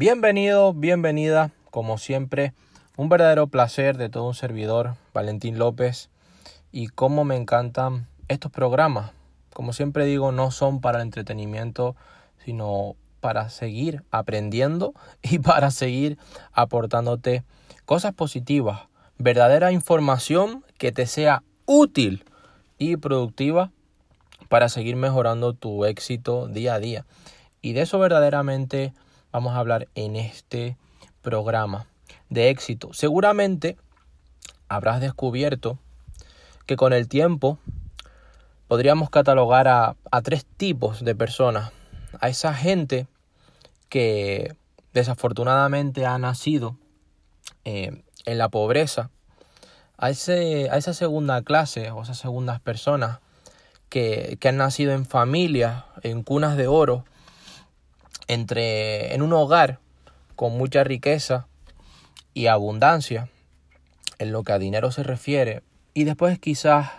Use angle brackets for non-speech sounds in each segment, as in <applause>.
Bienvenido, bienvenida, como siempre, un verdadero placer de todo un servidor, Valentín López, y cómo me encantan estos programas. Como siempre digo, no son para el entretenimiento, sino para seguir aprendiendo <laughs> y para seguir aportándote cosas positivas, verdadera información que te sea útil y productiva para seguir mejorando tu éxito día a día. Y de eso verdaderamente vamos a hablar en este programa de éxito. Seguramente habrás descubierto que con el tiempo podríamos catalogar a, tres tipos de personas. A esa gente que desafortunadamente ha nacido eh, en la pobreza, a, ese, a esa segunda clase o esas segundas personas que, que han nacido en familias, en cunas de oro, entre en un hogar con mucha riqueza y abundancia en lo que a dinero se refiere y después quizás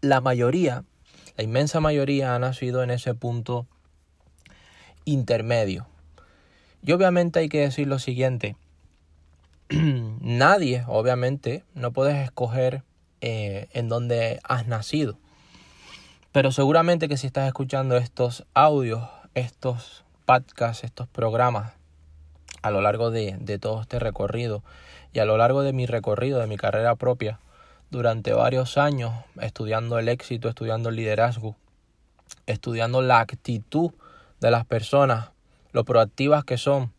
la mayoría, la inmensa mayoría ha nacido en ese punto intermedio. Y obviamente hay que decir lo siguiente, <clears throat> nadie, obviamente, no puedes escoger eh, en dónde has nacido. Pero seguramente que si estás escuchando estos audios, estos podcasts, estos programas a lo largo de, de todo este recorrido y a lo largo de mi recorrido, de mi carrera propia, durante varios años estudiando el éxito, estudiando el liderazgo, estudiando la actitud de las personas, lo proactivas que son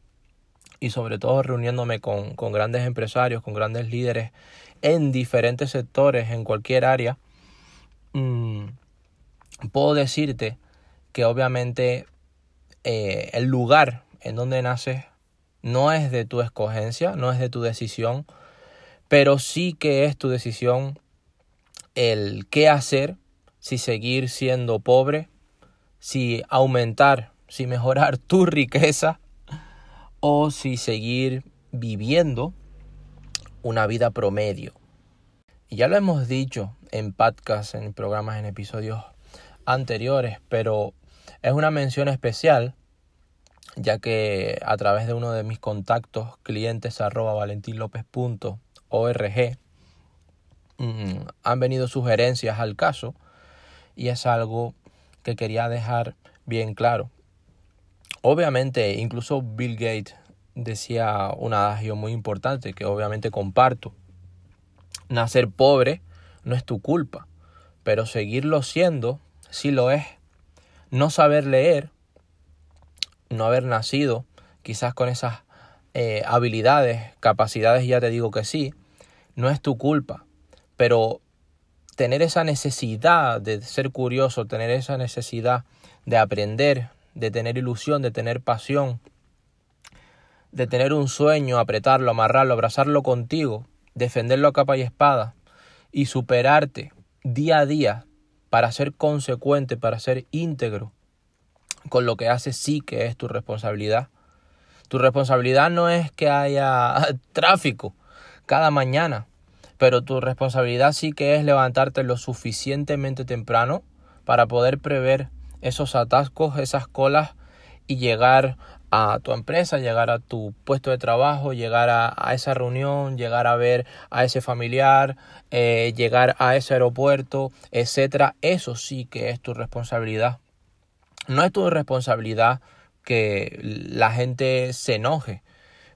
y sobre todo reuniéndome con, con grandes empresarios, con grandes líderes en diferentes sectores, en cualquier área, mmm, puedo decirte que obviamente eh, el lugar en donde naces no es de tu escogencia, no es de tu decisión, pero sí que es tu decisión el qué hacer, si seguir siendo pobre, si aumentar, si mejorar <laughs> tu riqueza o si seguir viviendo una vida promedio. Y ya lo hemos dicho en podcasts, en programas, en episodios anteriores, pero es una mención especial ya que a través de uno de mis contactos clientes arroba valentinlopez.org mm, han venido sugerencias al caso y es algo que quería dejar bien claro. Obviamente, incluso Bill Gates decía un adagio muy importante que obviamente comparto. Nacer pobre no es tu culpa, pero seguirlo siendo sí lo es no saber leer, no haber nacido quizás con esas eh, habilidades, capacidades, ya te digo que sí, no es tu culpa, pero tener esa necesidad de ser curioso, tener esa necesidad de aprender, de tener ilusión, de tener pasión, de tener un sueño, apretarlo, amarrarlo, abrazarlo contigo, defenderlo a capa y espada y superarte día a día para ser consecuente, para ser íntegro con lo que haces, sí que es tu responsabilidad. Tu responsabilidad no es que haya <laughs> tráfico cada mañana, pero tu responsabilidad sí que es levantarte lo suficientemente temprano para poder prever esos atascos, esas colas y llegar a tu empresa, llegar a tu puesto de trabajo, llegar a, esa reunión, llegar a ver a ese familiar, eh, llegar a ese aeropuerto, etcétera. Eso sí que es tu responsabilidad. No es tu responsabilidad que la gente se enoje,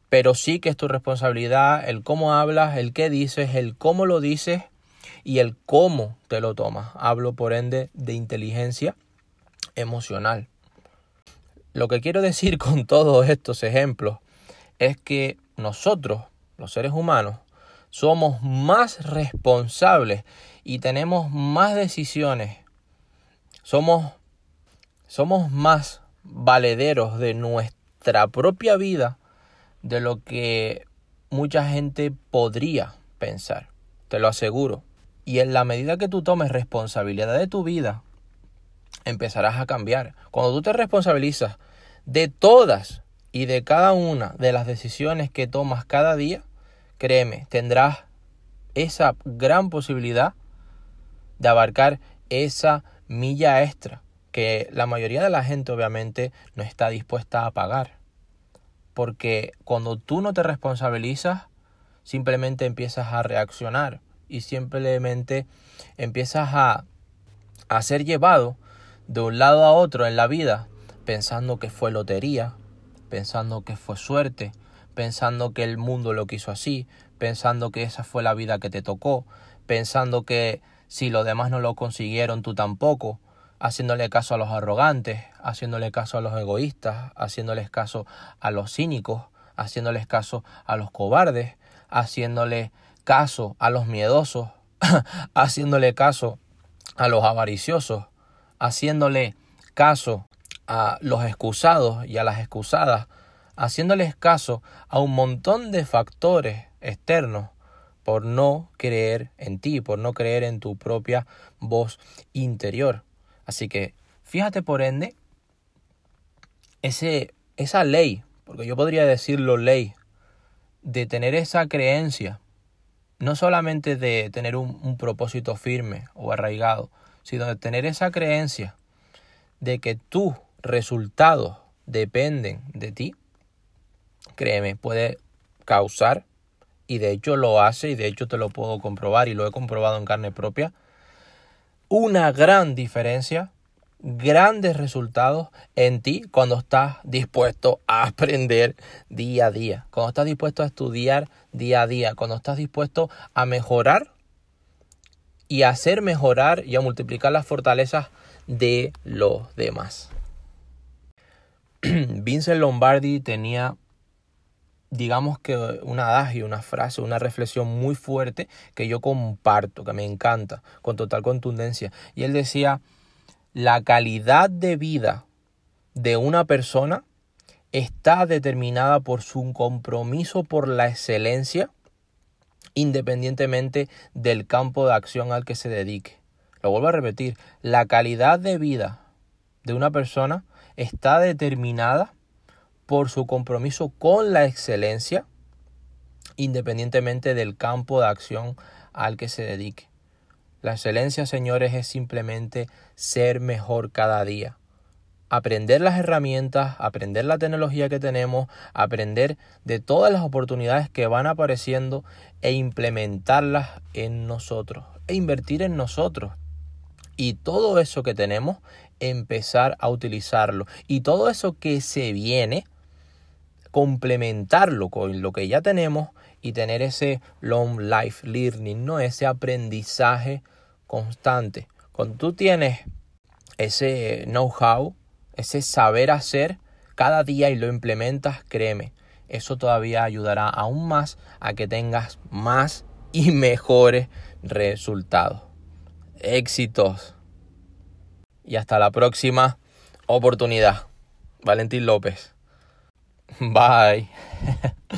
pero sí que es tu responsabilidad el cómo hablas, el qué dices, el cómo lo dices y el cómo te lo tomas. Hablo por ende de inteligencia emocional. Lo que quiero decir <laughs> con todos estos ejemplos es que nosotros, los seres humanos, somos más responsables y tenemos más decisiones. Somos, somos más valederos de nuestra propia vida de lo que mucha gente podría pensar. Te lo aseguro. Y en la medida que tú tomes responsabilidad de tu vida, empezarás a cambiar. Cuando tú te responsabilizas de todas y de cada una de las decisiones que tomas cada día, créeme, tendrás esa gran posibilidad de abarcar esa milla extra que la mayoría de la gente obviamente no está dispuesta a pagar. Porque cuando tú no te responsabilizas, simplemente empiezas a reaccionar y simplemente empiezas a, a ser llevado de un lado a otro en la vida pensando que fue lotería, pensando que fue suerte, pensando que el mundo lo quiso así, pensando que esa fue la vida que te tocó, pensando que si los demás no lo consiguieron, tú tampoco, haciéndole caso a los arrogantes, haciéndole caso a los egoístas, haciéndoles caso a los cínicos, haciéndoles caso a los cobardes, haciéndole caso a los miedosos, <laughs> haciéndole caso a los avariciosos, haciéndole caso a los excusados y a las excusadas, haciéndoles caso a un montón de factores externos por no creer en ti, por no creer en tu propia voz interior. Así que fíjate por ende ese, esa ley, porque yo podría decirlo ley, de tener esa creencia, no solamente de tener un, un propósito firme o arraigado, sino de tener esa creencia de que tus resultados dependen de ti, créeme, puede causar, y de hecho lo hace, y de hecho te lo puedo comprobar, y lo he comprobado en carne propia, una gran diferencia, grandes resultados en ti cuando estás dispuesto a aprender día a día, cuando estás dispuesto a estudiar día a día, cuando estás dispuesto a mejorar y hacer mejorar y a multiplicar las fortalezas de los demás. <clears throat> Vincent Lombardi tenía digamos que un adagio, una frase, una reflexión muy fuerte que yo comparto, que me encanta, con total contundencia. Y él decía, la calidad de vida de una persona está determinada por su compromiso por la excelencia, independientemente del campo de acción al que se dedique. Lo vuelvo a repetir, la calidad de vida de una persona está determinada por su compromiso con la excelencia, independientemente del campo de acción al que se dedique. La excelencia, señores, es simplemente ser mejor cada día. Aprender las herramientas, aprender la tecnología que tenemos, aprender de todas las oportunidades que van apareciendo e implementarlas en nosotros, e invertir en nosotros. Y todo eso que tenemos, empezar a utilizarlo. Y todo eso que se viene, complementarlo con lo que ya tenemos y tener ese long life learning, ¿no? Ese aprendizaje constante. Cuando tú tienes ese know-how, ese saber hacer cada día y lo implementas, créeme, eso todavía ayudará aún más a que tengas más y <laughs> mejores resultados. Éxitos. Y hasta la próxima oportunidad. Valentín López. <laughs> Bye. <laughs>